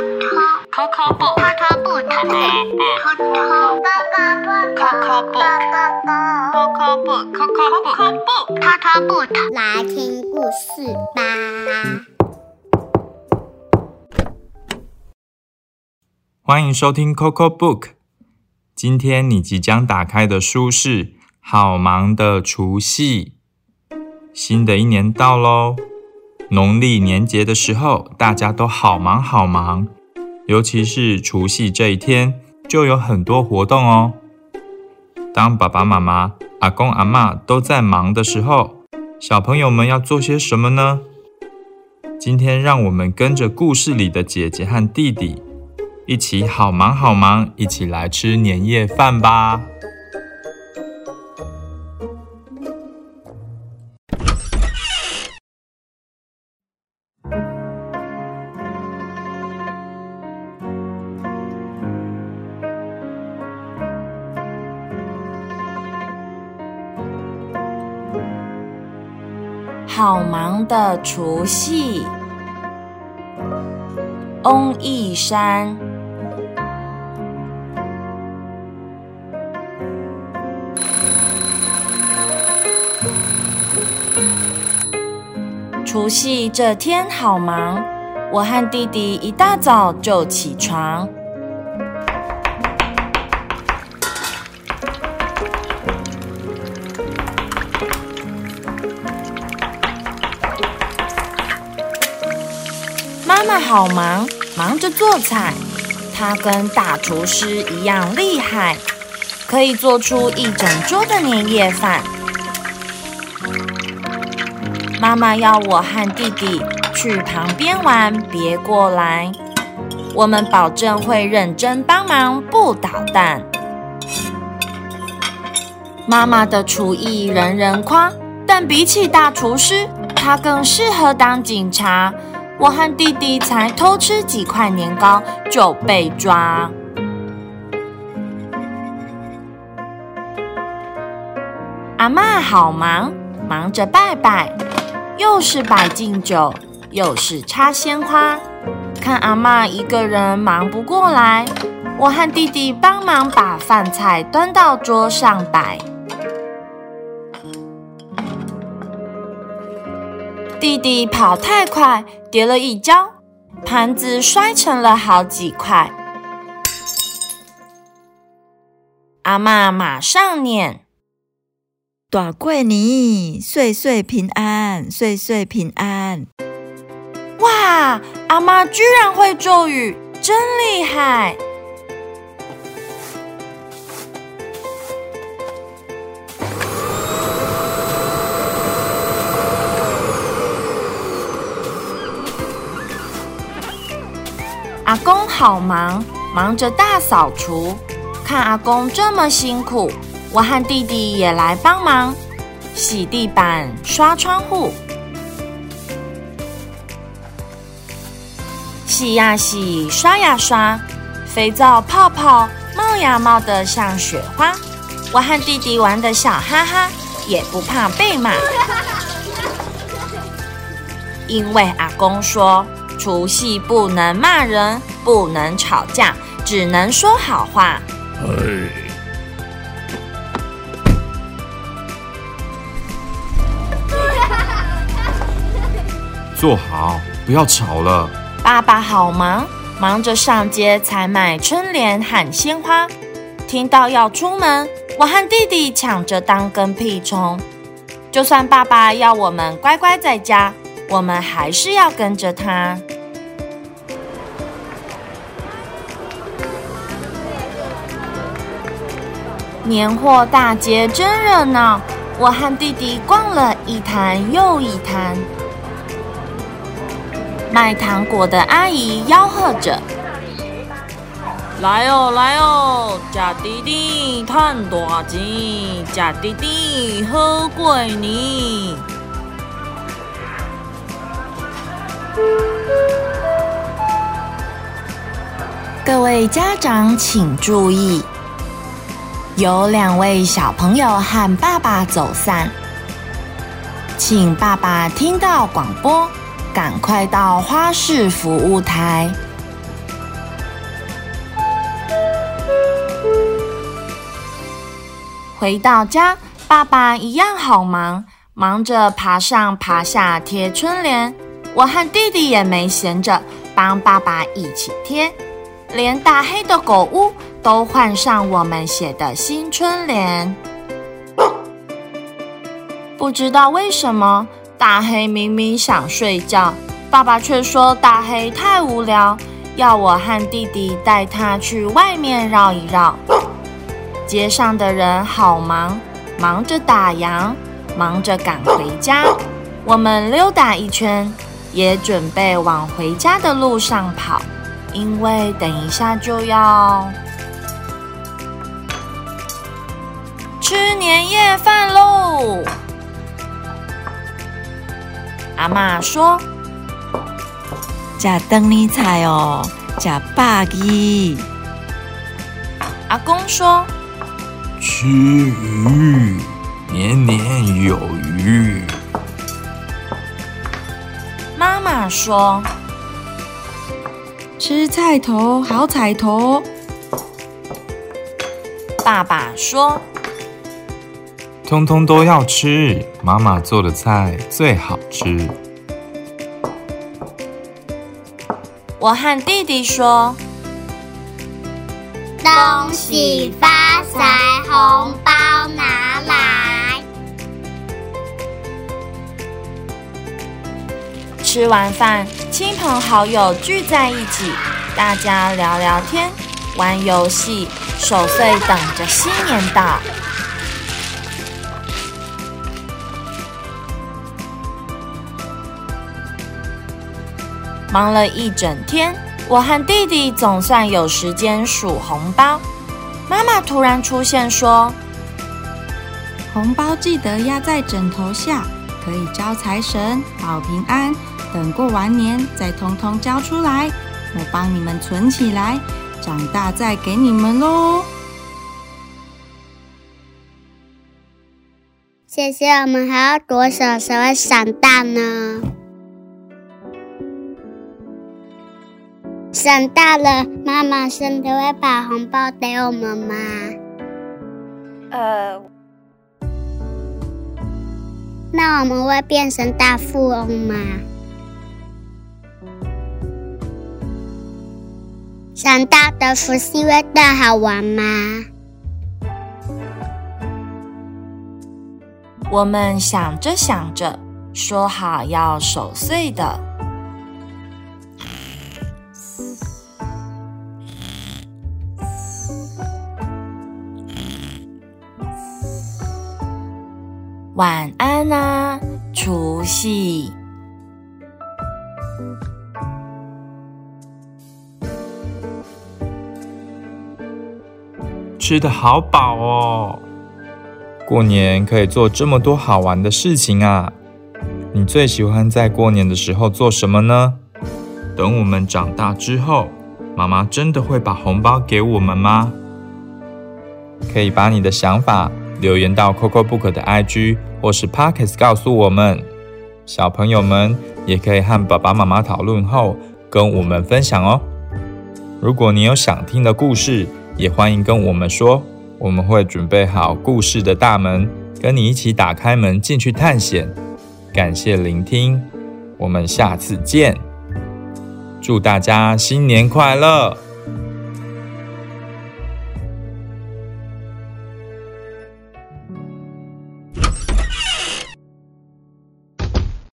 Coco Book，Coco Book，Coco，Coco，Coco 来听故事吧。欢迎收听 Coco Book，今天你即将打开的书是《好忙的除夕》。新的一年到喽，农历年节的时候，大家都好忙好忙。尤其是除夕这一天，就有很多活动哦。当爸爸妈妈、阿公阿嬷都在忙的时候，小朋友们要做些什么呢？今天让我们跟着故事里的姐姐和弟弟。一起好忙好忙，一起来吃年夜饭吧！好忙的除夕，翁义山。除夕这天好忙，我和弟弟一大早就起床。妈妈好忙，忙着做菜。她跟大厨师一样厉害，可以做出一整桌的年夜饭。妈妈要我和弟弟去旁边玩，别过来。我们保证会认真帮忙，不捣蛋。妈妈的厨艺人人夸，但比起大厨师，她更适合当警察。我和弟弟才偷吃几块年糕就被抓。阿妈好忙，忙着拜拜。又是摆敬酒，又是插鲜花，看阿妈一个人忙不过来，我和弟弟帮忙把饭菜端到桌上摆。弟弟跑太快，跌了一跤，盘子摔成了好几块。阿妈马上念。大过年，岁岁平安，岁岁平安。哇，阿妈居然会咒语，真厉害！好忙，忙着大扫除。看阿公这么辛苦。我和弟弟也来帮忙，洗地板、刷窗户，洗呀洗，刷呀刷，肥皂泡泡冒呀冒的像雪花。我和弟弟玩的笑哈哈，也不怕被骂，因为阿公说除夕不能骂人，不能吵架，只能说好话。坐好，不要吵了。爸爸好忙，忙着上街采买春联和鲜花。听到要出门，我和弟弟抢着当跟屁虫。就算爸爸要我们乖乖在家，我们还是要跟着他。年货大街真热闹，我和弟弟逛了一摊又一摊。卖糖果的阿姨吆喝着：“来哦，来哦，假弟弟赚大钱，假弟弟好过年。”各位家长请注意，有两位小朋友和爸爸走散。请爸爸听到广播赶快到花市服务台。回到家爸爸一样好忙忙着爬上爬下贴春联。我和弟弟也没闲着帮爸爸一起贴。连大黑的狗屋都换上我们写的新春联。不知道为什么，大黑明明想睡觉，爸爸却说大黑太无聊，要我和弟弟带他去外面绕一绕。街上的人好忙，忙着打烊，忙着赶回家。我们溜达一圈，也准备往回家的路上跑，因为等一下就要吃年夜饭喽。阿妈说：“假灯你菜哦，假霸鸡。”阿公说。吃鱼，年年有余。妈妈说：“吃菜头好彩头。”爸爸说：“通通都要吃，妈妈做的菜最好吃。”我和弟弟说。恭喜发财，红包拿来！吃完饭，亲朋好友聚在一起，大家聊聊天、玩游戏，守岁等着新年到。忙了一整天。我和弟弟总算有时间数红包。妈妈突然出现说：“红包记得压在枕头下，可以招财神、保平安。等过完年再通通交出来，我帮你们存起来，长大再给你们喽。”谢谢，我们还要多少才会长大呢？长大了，妈妈真的会把红包给我们吗？呃，那我们会变成大富翁吗？长大的福气会更好玩吗？我们想着想着，说好要守岁的。晚安啊，除夕！吃的好饱哦，过年可以做这么多好玩的事情啊！你最喜欢在过年的时候做什么呢？等我们长大之后，妈妈真的会把红包给我们吗？可以把你的想法留言到 Coco Book 的 IG。或是 Pockets 告诉我们，小朋友们也可以和爸爸妈妈讨论后跟我们分享哦。如果你有想听的故事，也欢迎跟我们说，我们会准备好故事的大门，跟你一起打开门进去探险。感谢聆听，我们下次见，祝大家新年快乐！